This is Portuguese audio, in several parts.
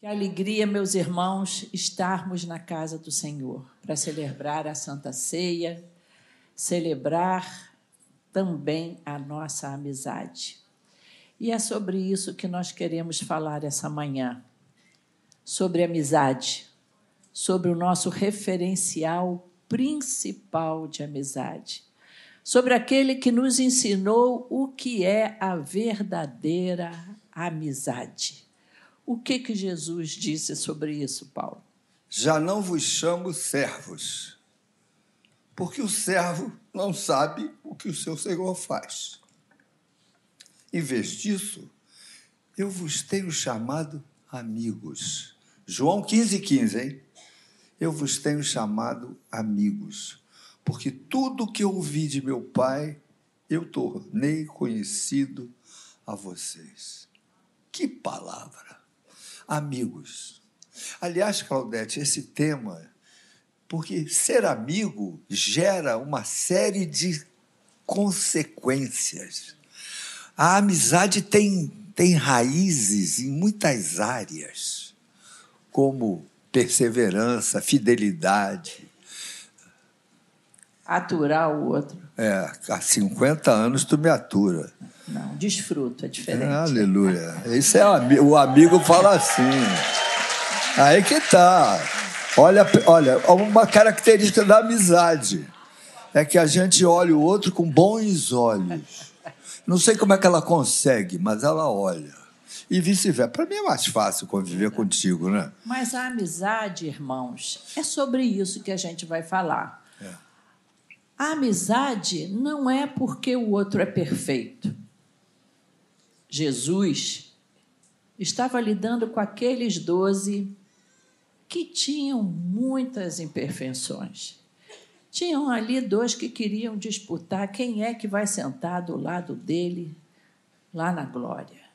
Que alegria, meus irmãos, estarmos na casa do Senhor para celebrar a Santa Ceia, celebrar também a nossa amizade. E é sobre isso que nós queremos falar essa manhã. Sobre amizade, sobre o nosso referencial principal de amizade, sobre aquele que nos ensinou o que é a verdadeira amizade. O que que Jesus disse sobre isso, Paulo? Já não vos chamo servos, porque o servo não sabe o que o seu senhor faz. Em vez disso, eu vos tenho chamado amigos. João 15, 15, hein? Eu vos tenho chamado amigos, porque tudo que eu ouvi de meu Pai, eu tornei conhecido a vocês. Que palavra! Amigos. Aliás, Claudete, esse tema, porque ser amigo gera uma série de consequências. A amizade tem, tem raízes em muitas áreas, como perseverança, fidelidade. Aturar o outro. É, há 50 anos tu me atura. Não, desfruto, é diferente. Aleluia. Isso é o amigo fala assim. Aí que tá. Olha, olha, uma característica da amizade é que a gente olha o outro com bons olhos. Não sei como é que ela consegue, mas ela olha. E vice-versa. Para mim é mais fácil conviver contigo, né? Mas a amizade, irmãos, é sobre isso que a gente vai falar. É. A amizade não é porque o outro é perfeito. Jesus estava lidando com aqueles doze que tinham muitas imperfeições. Tinham ali dois que queriam disputar quem é que vai sentar do lado dele lá na glória.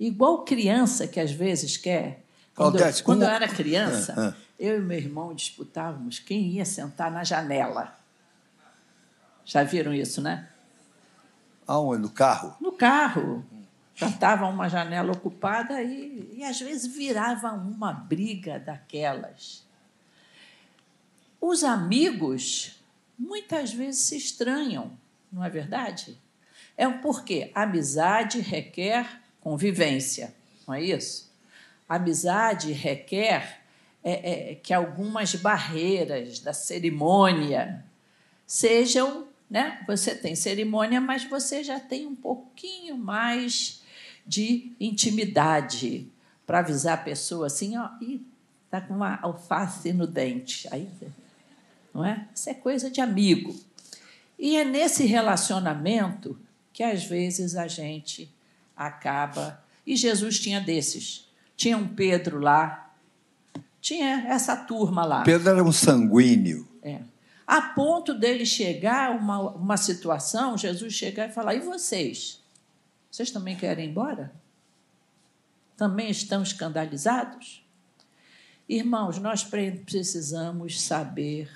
Igual criança que às vezes quer. Quando, eu, quando eu era criança, ah, ah. eu e meu irmão disputávamos quem ia sentar na janela. Já viram isso, né? Aonde? No carro? No carro já estava uma janela ocupada e, e às vezes virava uma briga daquelas. Os amigos muitas vezes se estranham, não é verdade? É porque amizade requer convivência, não é isso? Amizade requer é, é, que algumas barreiras da cerimônia sejam, né? Você tem cerimônia, mas você já tem um pouquinho mais de intimidade, para avisar a pessoa assim, ó, e tá com uma alface no dente. Aí, não é? Isso é coisa de amigo. E é nesse relacionamento que às vezes a gente acaba. E Jesus tinha desses. Tinha um Pedro lá, tinha essa turma lá. Pedro era um sanguíneo. É. A ponto dele chegar uma, uma situação, Jesus chegar e falar: e vocês? Vocês também querem ir embora? Também estão escandalizados? Irmãos, nós precisamos saber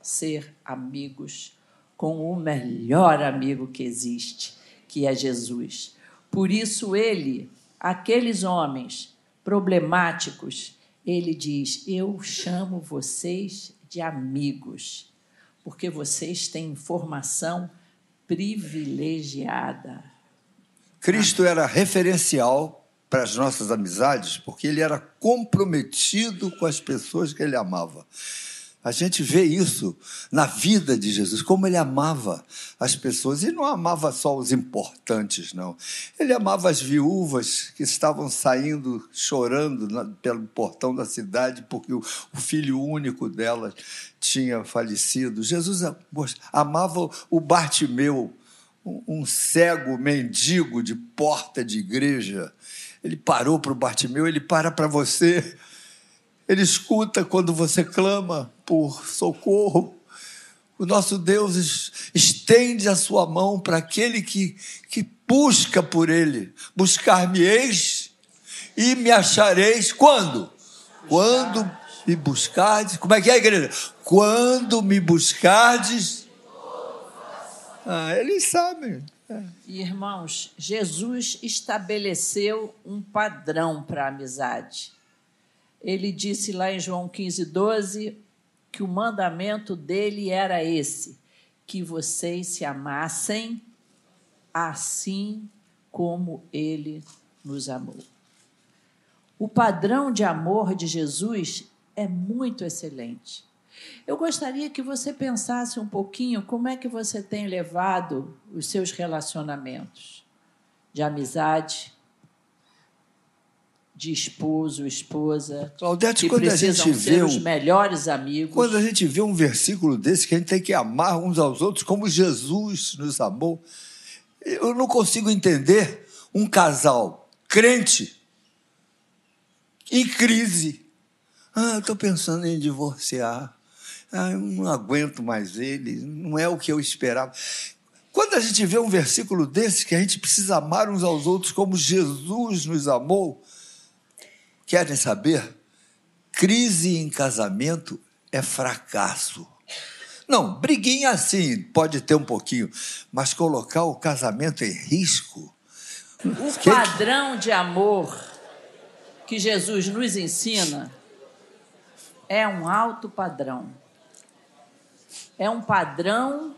ser amigos com o melhor amigo que existe, que é Jesus. Por isso, ele, aqueles homens problemáticos, ele diz: Eu chamo vocês de amigos, porque vocês têm informação privilegiada. Cristo era referencial para as nossas amizades, porque ele era comprometido com as pessoas que ele amava. A gente vê isso na vida de Jesus, como ele amava as pessoas. E não amava só os importantes, não. Ele amava as viúvas que estavam saindo chorando pelo portão da cidade porque o, filho único delas tinha falecido. Jesus amava o Bartimeu, um cego mendigo de porta de igreja. Ele parou para o Bartimeu, ele para para você. Ele escuta quando você clama por socorro. O nosso Deus estende a sua mão para aquele que, que busca por ele. Buscar-me-eis e me achareis quando? Quando me buscardes. Como é que é, igreja? Quando me buscardes ah, eles sabem. É. Irmãos, Jesus estabeleceu um padrão para a amizade. ele disse lá em João 15, 12, que o mandamento dele era esse: que vocês se amassem assim como ele nos amou. O padrão de amor de Jesus é muito excelente. Eu gostaria que você pensasse um pouquinho como é que você tem levado os seus relacionamentos de amizade, de esposo, esposa, Claudete, quando a gente vê os melhores amigos. Quando a gente vê um versículo desse, que a gente tem que amar uns aos outros como Jesus nos amou, eu não consigo entender um casal crente em crise. Ah, eu estou pensando em divorciar. Ah, eu não aguento mais ele, não é o que eu esperava. Quando a gente vê um versículo desse, que a gente precisa amar uns aos outros como Jesus nos amou, querem saber? Crise em casamento é fracasso. Não, briguinha assim, pode ter um pouquinho, mas colocar o casamento em risco. O Que- padrão de amor que Jesus nos ensina é um alto padrão. É um padrão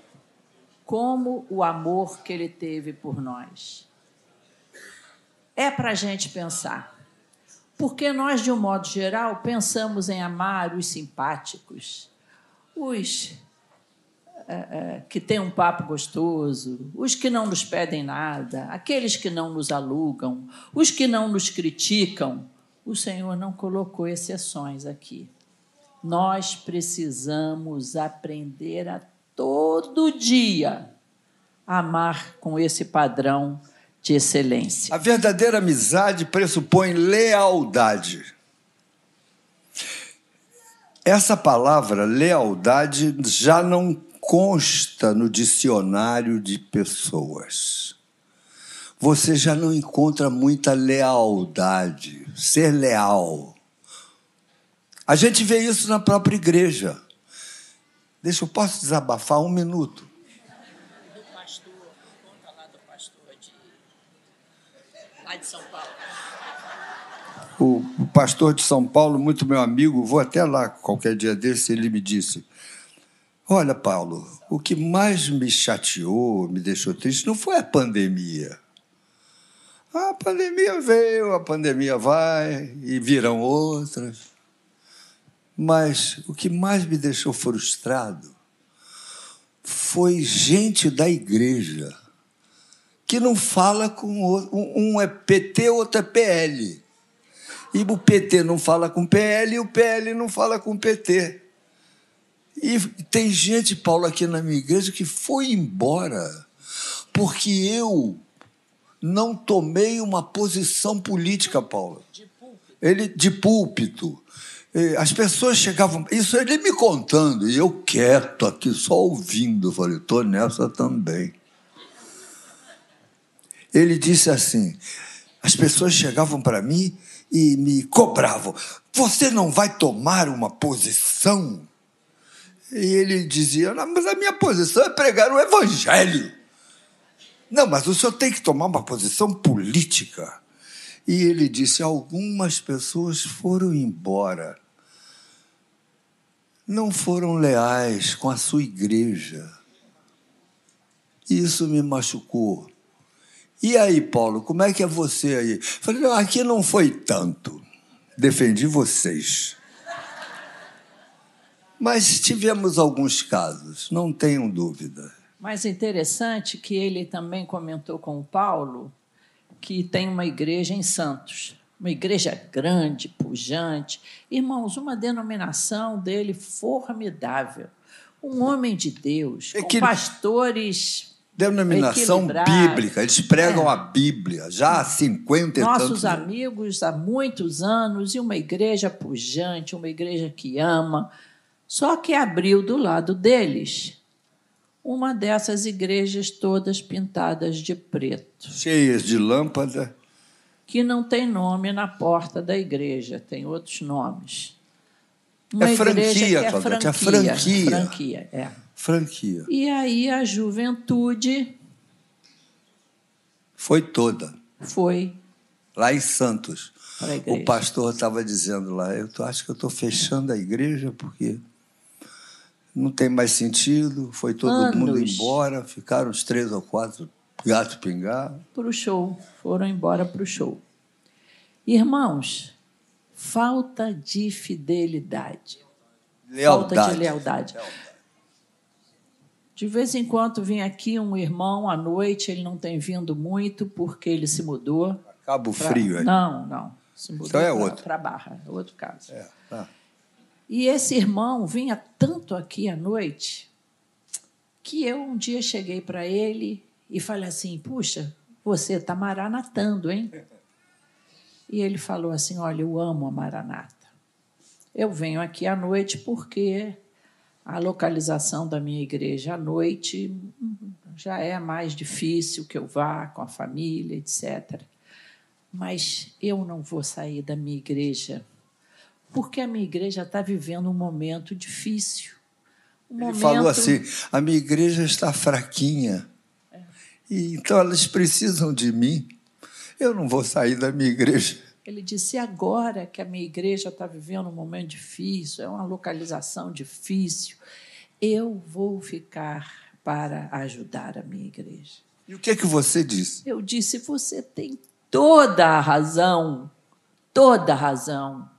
como o amor que ele teve por nós. É para a gente pensar. Porque nós, de um modo geral, pensamos em amar os simpáticos, os eh, que têm um papo gostoso, os que não nos pedem nada, aqueles que não nos alugam, os que não nos criticam. O Senhor não colocou exceções aqui. Nós precisamos aprender a todo dia amar com esse padrão de excelência. A verdadeira amizade pressupõe lealdade. Essa palavra, lealdade, já não consta no dicionário de pessoas. Você já não encontra muita lealdade, ser leal. A gente vê isso na própria igreja. Deixa eu posso desabafar um minuto. Do pastor, conta lá do pastor de, lá de São Paulo. O, o pastor de São Paulo, muito meu amigo, vou até lá qualquer dia desse, ele me disse: Olha, Paulo, o que mais me chateou, me deixou triste, não foi a pandemia. A pandemia veio, a pandemia vai, e virão outras. Mas o que mais me deixou frustrado foi gente da igreja que não fala com outro. Um é PT, outro é PL. E o PT não fala com PL e o PL não fala com PT. E tem gente, Paulo, aqui na minha igreja que foi embora porque eu não tomei uma posição política, Paulo. Ele de púlpito. As pessoas chegavam, isso ele me contando, e eu quieto aqui, só ouvindo. Eu falei, estou nessa também. Ele disse assim: as pessoas chegavam para mim e me cobravam. Você não vai tomar uma posição? E ele dizia: mas a minha posição é pregar o evangelho. Não, mas o senhor tem que tomar uma posição política. E ele disse: algumas pessoas foram embora. Não foram leais com a sua igreja. Isso me machucou. E aí, Paulo, como é que é você aí? Falei, não, aqui não foi tanto. Defendi vocês. Mas tivemos alguns casos, não tenham dúvida. Mas interessante que ele também comentou com o Paulo que tem uma igreja em Santos, uma igreja grande, pujante. Irmãos, uma denominação dele formidável. Um homem de Deus, É com pastores Denominação bíblica, eles pregam É. a Bíblia já há 50 e nossos amigos há muitos anos e uma igreja pujante, uma igreja que ama. Só que abriu do lado deles uma dessas igrejas todas pintadas de preto, Cheias de lâmpada. que não tem nome na porta da igreja, tem outros nomes. É franquia, é Claudete, é franquia. franquia. franquia, é. Franquia. E aí a juventude Foi toda. foi Lá em Santos. O pastor estava dizendo lá, eu acho que eu estou fechando a igreja porque não tem mais sentido, foi todo Anos. mundo embora, ficaram os três ou quatro gatos pingar. para o show, foram embora para o show. Irmãos, falta de fidelidade, falta Lealdade. de lealdade. De vez em quando vem aqui um irmão à noite, ele não tem vindo muito porque ele se mudou. Cabo pra- Frio aí. Não, não. Se mudou Então é outro. para Barra, é outro caso. É, tá. E esse irmão vinha tanto aqui à noite que eu um dia cheguei para ele e falei assim: Puxa, você está maranatando, hein? E ele falou assim: Olha, eu amo a Maranata. Eu venho aqui à noite porque a localização da minha igreja à noite já é mais difícil que eu vá com a família, etc. Mas eu não vou sair da minha igreja porque a minha igreja está vivendo um momento difícil. Um Ele momento... falou assim: a minha igreja está fraquinha. E, então elas precisam de mim. Eu não vou sair da minha igreja. Ele disse: agora que a minha igreja está vivendo um momento difícil, é uma localização difícil, eu vou ficar para ajudar a minha igreja. E o que é que você disse? Eu disse: você tem toda a razão, toda a razão.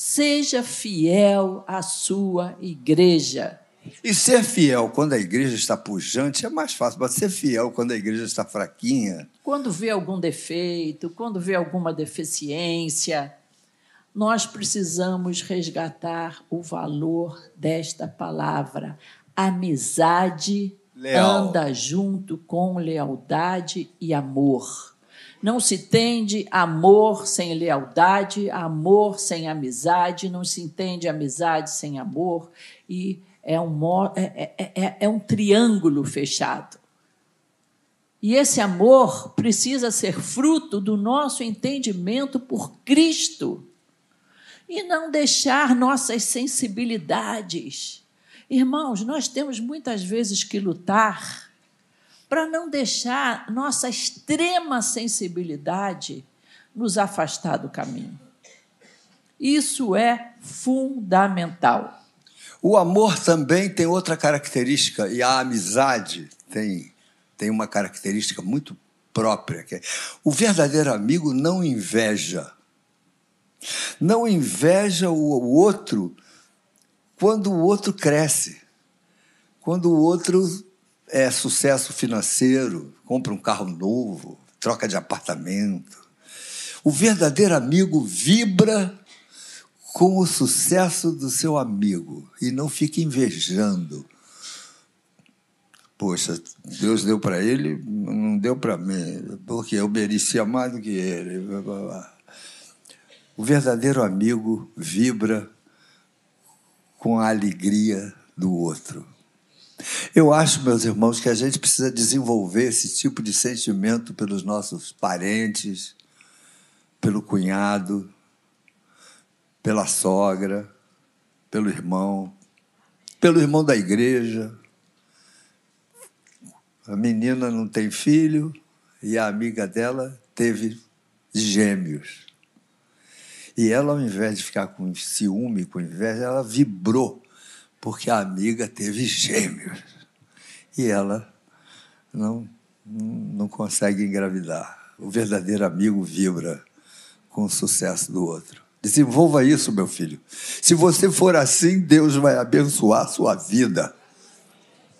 Seja fiel à sua igreja. E ser fiel quando a igreja está pujante é mais fácil, mas ser fiel quando a igreja está fraquinha. Quando vê algum defeito, quando vê alguma deficiência, nós precisamos resgatar o valor desta palavra. Amizade Leal. anda junto com lealdade e amor. Não se entende amor sem lealdade, amor sem amizade, não se entende amizade sem amor, e é um, mo- é- é- é- é um triângulo fechado. E esse amor precisa ser fruto do nosso entendimento por Cristo e não deixar nossas sensibilidades. Irmãos, nós temos muitas vezes que lutar para não deixar nossa extrema sensibilidade nos afastar do caminho. Isso é fundamental. O amor também tem outra característica, e a amizade tem, tem uma característica muito própria. Que é, o verdadeiro amigo não inveja. Não inveja o, o outro quando o outro cresce, quando o outro é sucesso financeiro, compra um carro novo, troca de apartamento. O verdadeiro amigo vibra com o sucesso do seu amigo e não fica invejando. Poxa, Deus deu para ele, não deu para mim, porque eu merecia mais do que ele. O verdadeiro amigo vibra com a alegria do outro. Eu acho, meus irmãos, que a gente precisa desenvolver esse tipo de sentimento pelos nossos parentes, pelo cunhado, pela sogra, pelo irmão, pelo irmão da igreja. A menina não tem filho e a amiga dela teve gêmeos. E ela, ao invés de ficar com ciúme, com inveja, ela vibrou, porque a amiga teve gêmeos. E ela não, não consegue engravidar. O verdadeiro amigo vibra com o sucesso do outro. Desenvolva isso, meu filho. Se você for assim, Deus vai abençoar a sua vida.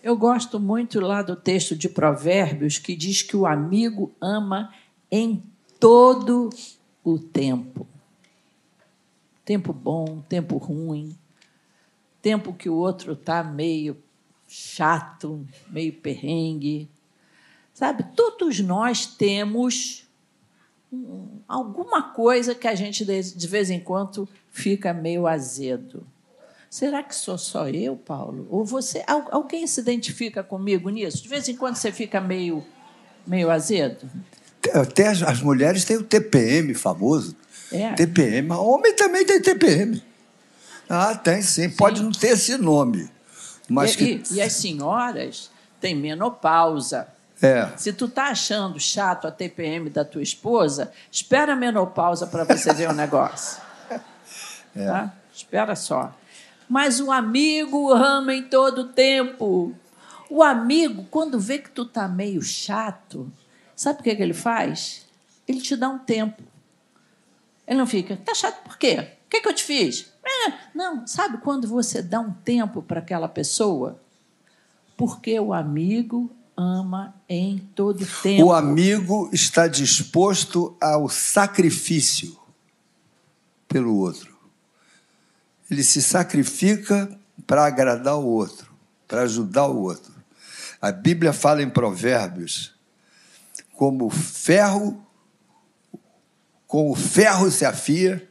Eu gosto muito lá do texto de Provérbios que diz que o amigo ama em todo o tempo. Tempo bom, tempo ruim, tempo que o outro está meio chato, meio perrengue. Sabe, todos nós temos um, alguma coisa que a gente de, vez em quando fica meio azedo. Será que sou só eu, Paulo? Ou você? al- Alguém se identifica comigo nisso? De vez em quando você fica meio, meio azedo? Até as, as mulheres têm o TPM famoso. É. TPM. Homem também tem TPM. Ah, tem sim. Pode não ter esse nome. Mas e, que e- e as senhoras têm menopausa. É. Se tu tá achando chato a TPM da tua esposa, espera a menopausa para você ver o negócio. É. Tá? Espera só. Mas o amigo ama em todo tempo. O amigo, quando vê que tu tá meio chato, sabe o que, que ele faz? Ele te dá um tempo. Ele não fica, tá chato por quê? O que, que eu te fiz? É, não, sabe quando você dá um tempo para aquela pessoa? Porque o amigo ama em todo tempo. O amigo está disposto ao sacrifício pelo outro. Ele se sacrifica para agradar o outro, para ajudar o outro. A Bíblia fala em Provérbios como ferro, com o ferro se afia,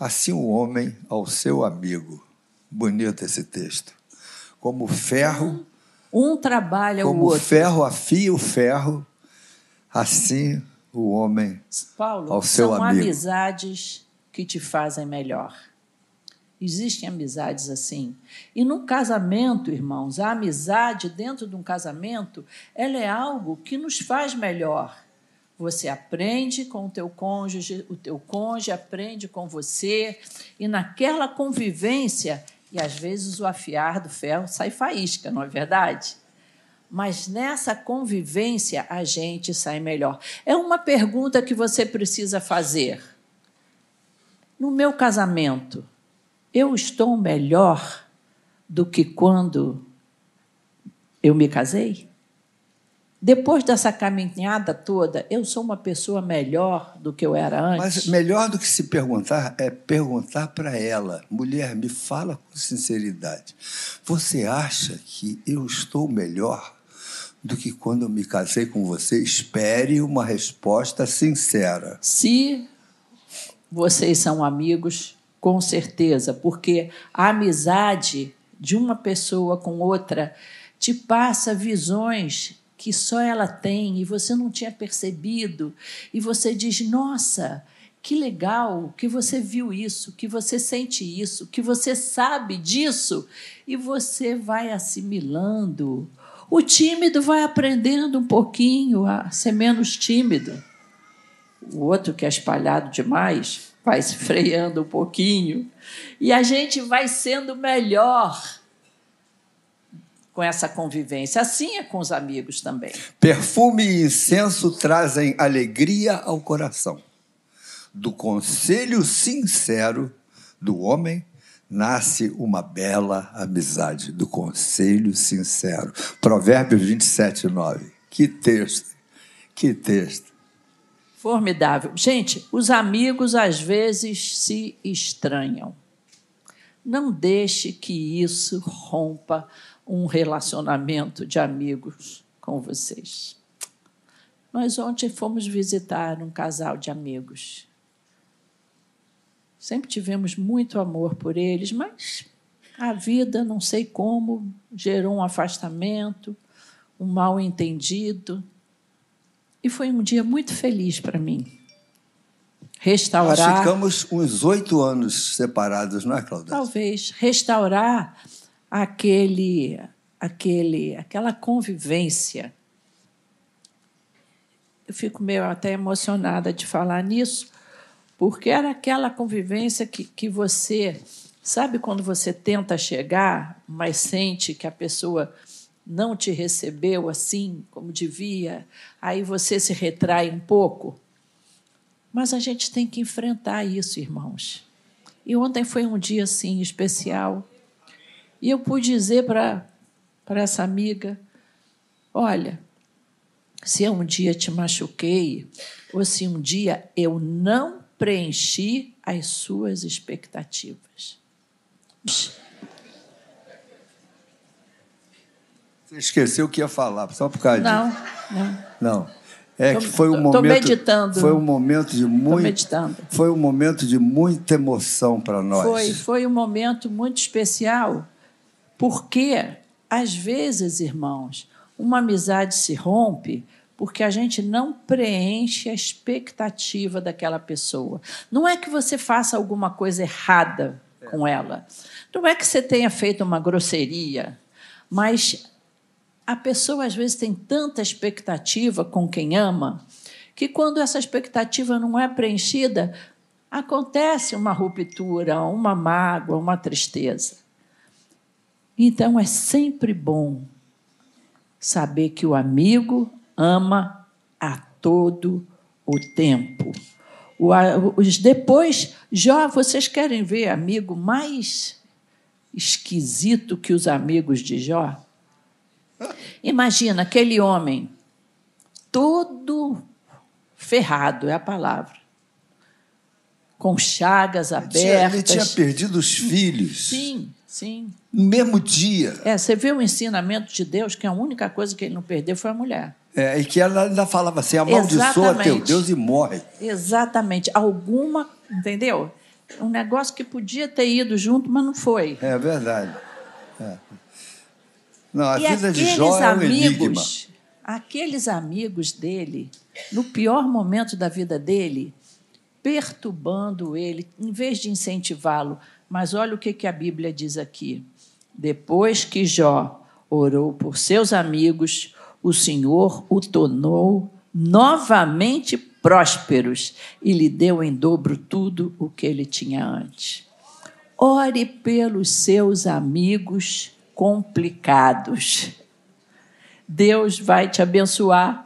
assim o homem ao seu amigo. Bonito esse texto. Como ferro, Um trabalha o como o outro. ferro afia o ferro, assim o homem Paulo, ao seu são amigo. amizades que te fazem melhor. Existem amizades assim. E no casamento, irmãos, a amizade dentro de um casamento, ela é algo que nos faz melhor. Você aprende com o teu cônjuge, o teu cônjuge aprende com você, e naquela convivência, e às vezes o afiar do ferro sai faísca, não é verdade? Mas nessa convivência a gente sai melhor. É uma pergunta que você precisa fazer. No meu casamento, eu estou melhor do que quando eu me casei? Depois dessa caminhada toda, eu sou uma pessoa melhor do que eu era antes? Mas melhor do que se perguntar é perguntar para ela, mulher, me fala com sinceridade. Você acha que eu estou melhor do que quando eu me casei com você? Espere uma resposta sincera. Se vocês são amigos, com certeza, porque a amizade de uma pessoa com outra te passa visões que só ela tem e você não tinha percebido, e você diz: Nossa, que legal que você viu isso, que você sente isso, que você sabe disso, e você vai assimilando. O tímido vai aprendendo um pouquinho a ser menos tímido. O outro que é espalhado demais vai se freando um pouquinho. E a gente vai sendo melhor com essa convivência. Assim é com os amigos também. Perfume e incenso trazem alegria ao coração. Do conselho sincero do homem nasce uma bela amizade. Do conselho sincero. Provérbios 27, 9. Que texto, que texto. Formidável. Gente, os amigos às vezes se estranham. Não deixe que isso rompa um relacionamento de amigos com vocês. Nós ontem fomos visitar um casal de amigos. Sempre tivemos muito amor por eles, mas a vida, não sei como, gerou um afastamento, um mal entendido. E foi um dia muito feliz para mim. Restaurar. Nós ficamos uns oito anos separados, não é, Claudete? Talvez restaurar aquele, aquele, aquela convivência. Eu fico meio até emocionada de falar nisso, porque era aquela convivência que, que você sabe quando você tenta chegar, mas sente que a pessoa não te recebeu assim como devia, aí você se retrai um pouco. Mas a gente tem que enfrentar isso, irmãos. E ontem foi um dia assim especial. E eu pude dizer para essa amiga: olha, se eu um dia te machuquei, ou se um dia eu não preenchi as suas expectativas. Você esqueceu o que ia falar, só por causa Não, disso. não. Não. É Tô- que foi um tô- momento. tô meditando. Foi um momento de Estou muito. meditando. Foi um momento de muita emoção para nós. Foi, foi um momento muito especial, porque, às vezes, irmãos, uma amizade se rompe porque a gente não preenche a expectativa daquela pessoa. Não é que você faça alguma coisa errada com ela, não é que você tenha feito uma grosseria, mas a pessoa às vezes tem tanta expectativa com quem ama que quando essa expectativa não é preenchida, acontece uma ruptura, uma mágoa, uma tristeza. Então é sempre bom saber que o amigo ama a todo o tempo. Depois, Jó, vocês querem ver amigo mais esquisito que os amigos de Jó? Imagina aquele homem todo ferrado, é a palavra. Com chagas abertas. Ele tinha, ele tinha perdido os filhos. Sim, sim. No mesmo dia. É, você vê o ensinamento de Deus, que a única coisa que ele não perdeu foi a mulher. É, e que ela ainda falava assim: amaldiçoa teu Deus e morre. Exatamente. Alguma, entendeu? Um negócio que podia ter ido junto, mas não foi. É verdade. É. Não, a e vida de Jó é um amigos, enigma. Aqueles amigos dele, no pior momento da vida dele, perturbando ele, em vez de incentivá-lo. Mas olha o que, a Bíblia diz aqui. Depois que Jó orou por seus amigos, o Senhor o tornou novamente prósperos e lhe deu em dobro tudo o que ele tinha antes. Ore pelos seus amigos complicados. Deus vai te abençoar.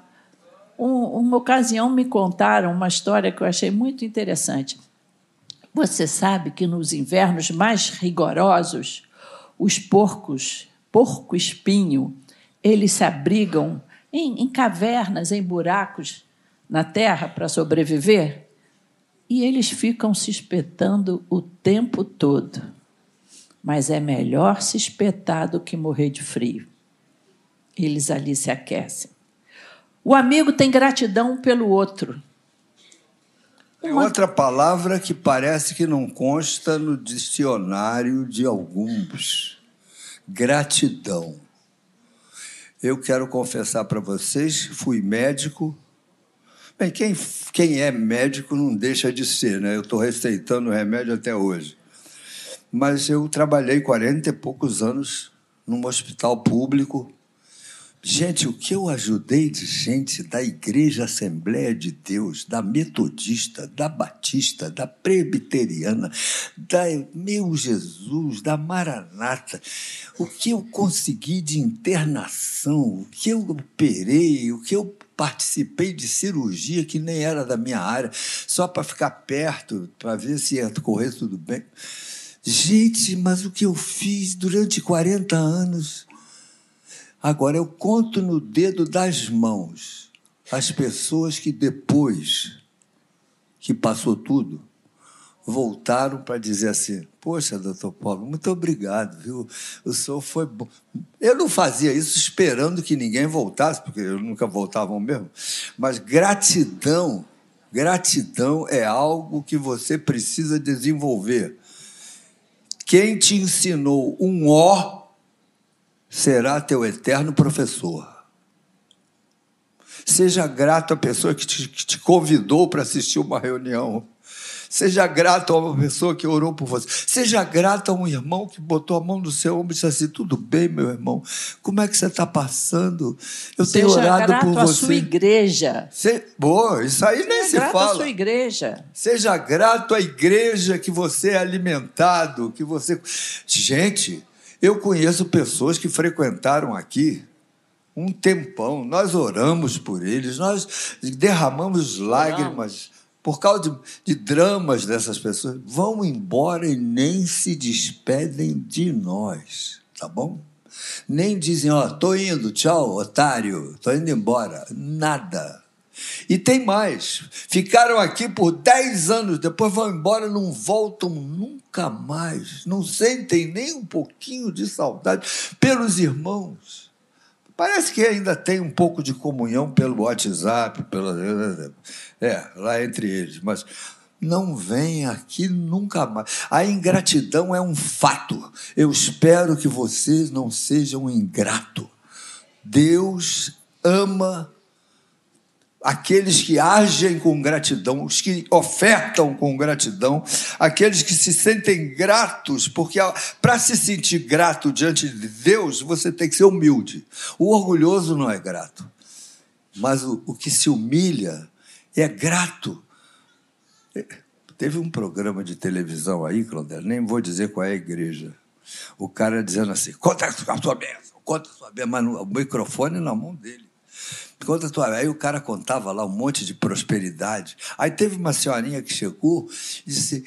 Um, uma ocasião me contaram uma história que eu achei muito interessante. Você sabe que nos invernos mais rigorosos, os porcos, porco-espinho, eles se abrigam em, em cavernas, em buracos na terra para sobreviver? E eles ficam se espetando o tempo todo mas é melhor se espetar do que morrer de frio. Eles ali se aquecem. O amigo tem gratidão pelo outro. É outra palavra que parece que não consta no dicionário de alguns. Gratidão. Eu quero confessar para vocês, fui médico. Bem, quem, quem é médico não deixa de ser, né? Eu estou receitando remédio até hoje mas eu trabalhei 40 e poucos anos num hospital público. Gente, o que eu ajudei de gente da Igreja Assembleia de Deus, da Metodista, da Batista, da Presbiteriana, da Meu Jesus, da Maranata, o que eu consegui de internação, o que eu operei, o que eu participei de cirurgia que nem era da minha área, só para ficar perto, para ver se ia correr tudo bem. Gente, mas o que eu fiz durante 40 anos? Agora eu conto no dedo das mãos as pessoas que depois que passou tudo, voltaram para dizer assim: Poxa, doutor Paulo, muito obrigado, viu? O senhor foi bom. Eu não fazia isso esperando que ninguém voltasse, porque eu nunca voltava mesmo, mas gratidão, gratidão é algo que você precisa desenvolver. Quem te ensinou um ó será teu eterno professor. Seja grato à pessoa que te, que te convidou para assistir uma reunião. Seja grato a uma pessoa que orou por você. Seja grato a um irmão que botou a mão no seu ombro e disse assim: Tudo bem, meu irmão? Como é que você está passando? Eu Seja tenho orado por você. Seja grato à sua igreja. Se... Boa, isso aí Seja nem se grato fala. À sua igreja. Seja grato à igreja que você é alimentado, que você. Gente, eu conheço pessoas que frequentaram aqui um tempão. Nós oramos por eles, nós derramamos lágrimas por causa de, de, dramas dessas pessoas, vão embora e nem se despedem de nós, tá bom? Nem dizem, ó, tô indo, tchau, otário, tô indo embora. Nada. E tem mais. Ficaram aqui por 10 anos, depois vão embora, não voltam nunca mais. Não sentem nem um pouquinho de saudade pelos irmãos. Parece que ainda tem um pouco de comunhão pelo WhatsApp, pela, é, lá entre eles, mas não vem aqui nunca mais. A ingratidão é um fato. Eu espero que vocês não sejam ingrato. Deus ama aqueles que agem com gratidão, os que ofertam com gratidão, aqueles que se sentem gratos, porque para se sentir grato diante de Deus, você tem que ser humilde. O orgulhoso não é grato, mas o, o que se humilha é grato. Teve um programa de televisão aí, Claudel, nem vou dizer qual é a igreja. O cara dizendo assim: conta a sua bênção, conta a sua bênção, mas o microfone na mão dele. Conta tua. Aí o cara contava lá um monte de prosperidade. Aí teve uma senhorinha que chegou e disse: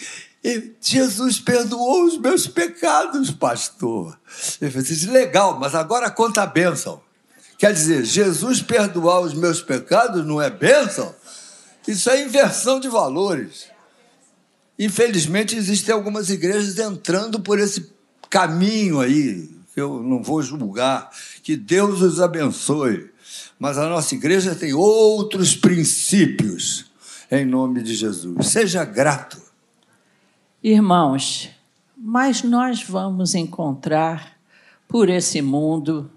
Jesus perdoou os meus pecados, pastor. Ele disse: legal, mas agora conta a bênção. Quer dizer, Jesus perdoar os meus pecados não é bênção? Isso é inversão de valores. Infelizmente, existem algumas igrejas entrando por esse caminho aí, que eu não vou julgar. Que Deus os abençoe mas a nossa igreja tem outros princípios, em nome de Jesus. Seja grato. Irmãos, mas nós vamos encontrar por esse mundo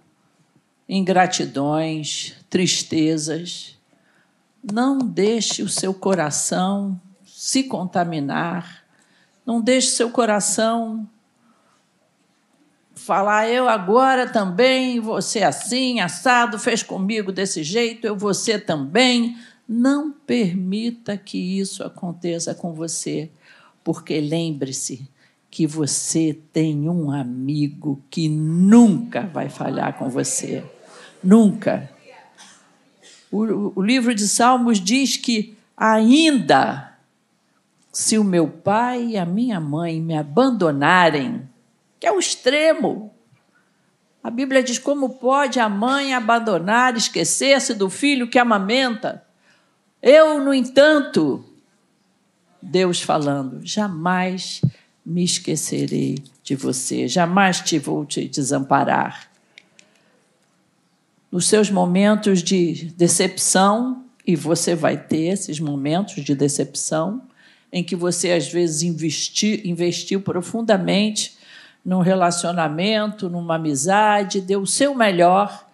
ingratidões, tristezas. Não deixe o seu coração se contaminar, não deixe seu coração falar, eu agora também ser assim, assado, fez comigo desse jeito, eu ser também. Não permita que isso aconteça com você, porque lembre-se que você tem um amigo que nunca vai falhar com você. Nunca. O, o livro de Salmos diz que ainda se o meu pai e a minha mãe me abandonarem, que é o extremo. A Bíblia diz: como pode a mãe abandonar, esquecer-se do filho que amamenta? Eu, no entanto, Deus falando, jamais me esquecerei de você, jamais te vou te desamparar. Nos seus momentos de decepção, e você vai ter esses momentos de decepção, em que você às vezes investiu, investiu profundamente num relacionamento, numa amizade, deu o seu melhor,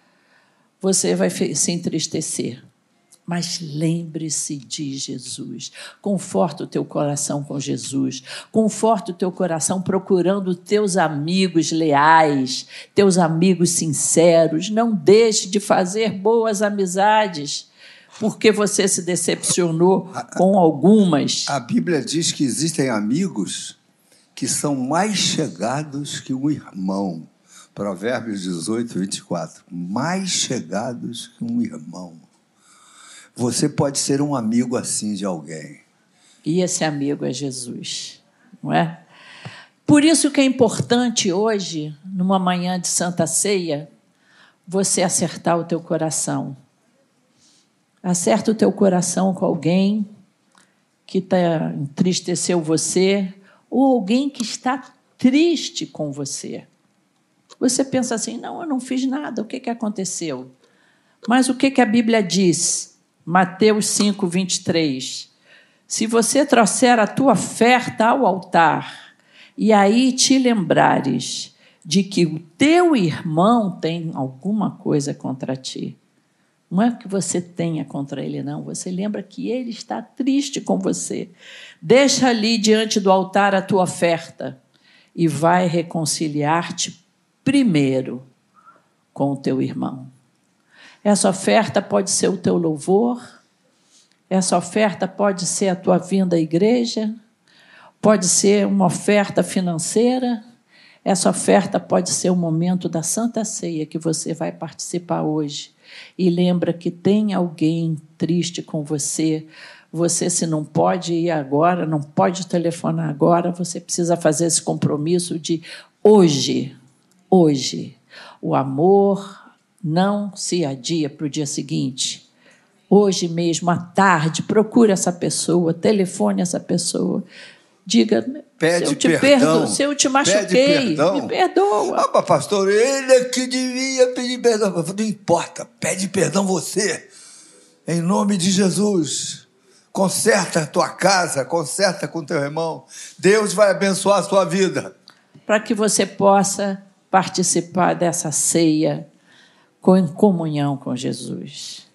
você vai se entristecer. Mas lembre-se de Jesus. Conforta o teu coração com Jesus. Conforta o teu coração procurando teus amigos leais, teus amigos sinceros. Não deixe de fazer boas amizades, porque você se decepcionou com algumas. A Bíblia diz que existem amigos que são mais chegados que um irmão. Provérbios 18, 24. Mais chegados que um irmão. Você pode ser um amigo assim de alguém. E esse amigo é Jesus, não é? Por isso que é importante hoje, numa manhã de Santa Ceia, você acertar o teu coração. Acerta o teu coração com alguém que tá, entristeceu você, ou alguém que está triste com você. Você pensa assim: não, eu não fiz nada, o que, que aconteceu? Mas o que, que a Bíblia diz? Mateus 5, 23. Se você trouxer a tua oferta ao altar e aí te lembrares de que o teu irmão tem alguma coisa contra ti, não é que você tenha contra ele, não. Você lembra que ele está triste com você. Deixa ali diante do altar a tua oferta e vai reconciliar-te primeiro com o teu irmão. Essa oferta pode ser o teu louvor, essa oferta pode ser a tua vinda à igreja, pode ser uma oferta financeira, essa oferta pode ser o momento da Santa Ceia que você vai participar hoje e lembra que tem alguém triste com você. Você, se não pode ir agora, não pode telefonar agora, você precisa fazer esse compromisso de hoje, hoje. O amor não se adia para o dia seguinte. Hoje mesmo, à tarde, procure essa pessoa, telefone essa pessoa. Diga, Pede se eu te perdão. Perdo, se eu te machuquei, me perdoa. Ah, mas pastor, ele é que devia pedir perdão. Não importa, pede perdão você. Em nome de Jesus. Conserta a tua casa, conserta com teu irmão. Deus vai abençoar a sua vida. Para que você possa participar dessa ceia com comunhão com Jesus.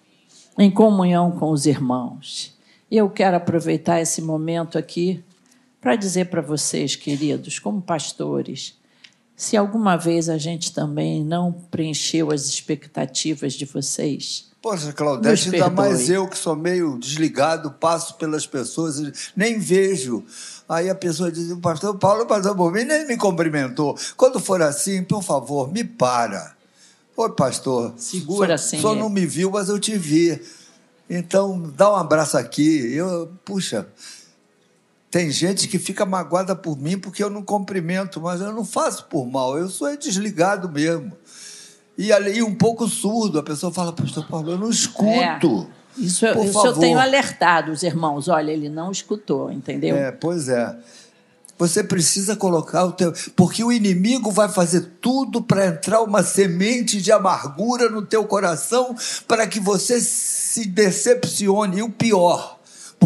em comunhão com os irmãos. Eu quero aproveitar esse momento aqui para dizer para vocês, queridos, como pastores, se alguma vez a gente também não preencheu as expectativas de vocês. Poxa, Claudete, ainda mais eu que sou meio desligado, passo pelas pessoas, nem vejo. Aí a pessoa diz, o pastor Paulo passou por mim, nem me cumprimentou. Quando for assim, por favor, me para. Oi, pastor. Segura assim. Só não me viu, mas eu te vi. Então, dá um abraço aqui. Eu, puxa, tem gente que fica magoada por mim porque eu não cumprimento, mas eu não faço por mal, eu sou desligado mesmo. E ali um pouco surdo, a pessoa fala, pastor Paulo, eu não escuto. É, isso, eu, isso eu tenho alertado os irmãos, olha, ele não escutou, entendeu? É, pois é. Você precisa colocar o teu. Porque o inimigo vai fazer tudo para entrar uma semente de amargura no teu coração para que você se decepcione. E o pior,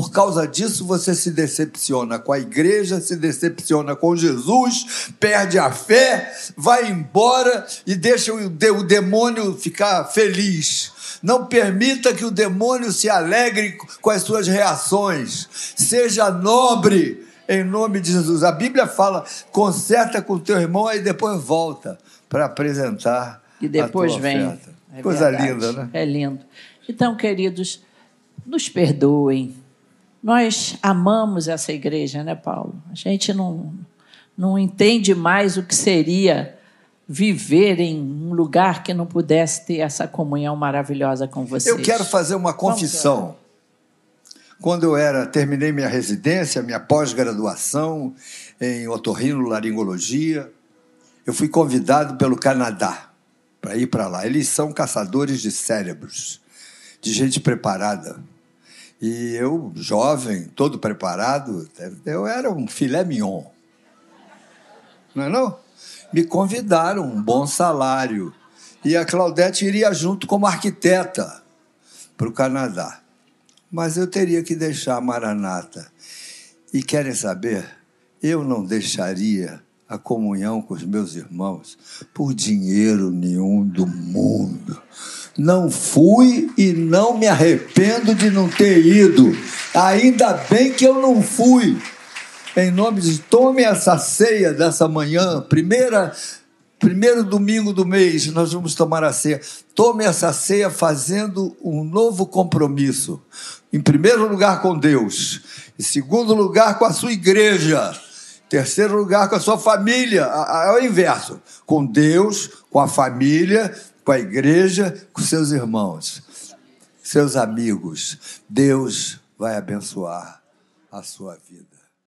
por causa disso, você se decepciona com a igreja, se decepciona com Jesus, perde a fé, vai embora e deixa o demônio ficar feliz. Não permita que o demônio se alegre com as suas reações. Seja nobre em nome de Jesus. A Bíblia fala: conserta com o teu irmão, aí depois volta para apresentar. E depois vem. É Coisa verdade. linda, né? É lindo. Então, queridos, nos perdoem nós amamos essa igreja, né, Paulo? A gente não, não entende mais o que seria viver em um lugar que não pudesse ter essa comunhão maravilhosa com vocês. Eu quero fazer uma confissão. Quando eu era, terminei minha residência, minha pós-graduação em otorrinolaringologia, eu fui convidado pelo Canadá para ir para lá. Eles são caçadores de cérebros, de gente preparada. E eu, jovem, todo preparado, eu era um filé mignon. Não é não? Me convidaram, um bom salário. E a Claudete iria junto como arquiteta para o Canadá. Mas eu teria que deixar a Maranata. E querem saber? Eu não deixaria a comunhão com os meus irmãos por dinheiro nenhum do mundo. Não fui e não me arrependo de não ter ido. Ainda bem que eu não fui. Em nome de tome essa ceia dessa manhã, primeira primeiro domingo do mês, nós vamos tomar a ceia. Tome essa ceia fazendo um novo compromisso. Em primeiro lugar com Deus, em segundo lugar com a sua igreja, terceiro lugar com a sua família. É o inverso, com Deus, com a família com a igreja, com seus irmãos, seus amigos. Deus vai abençoar a sua vida.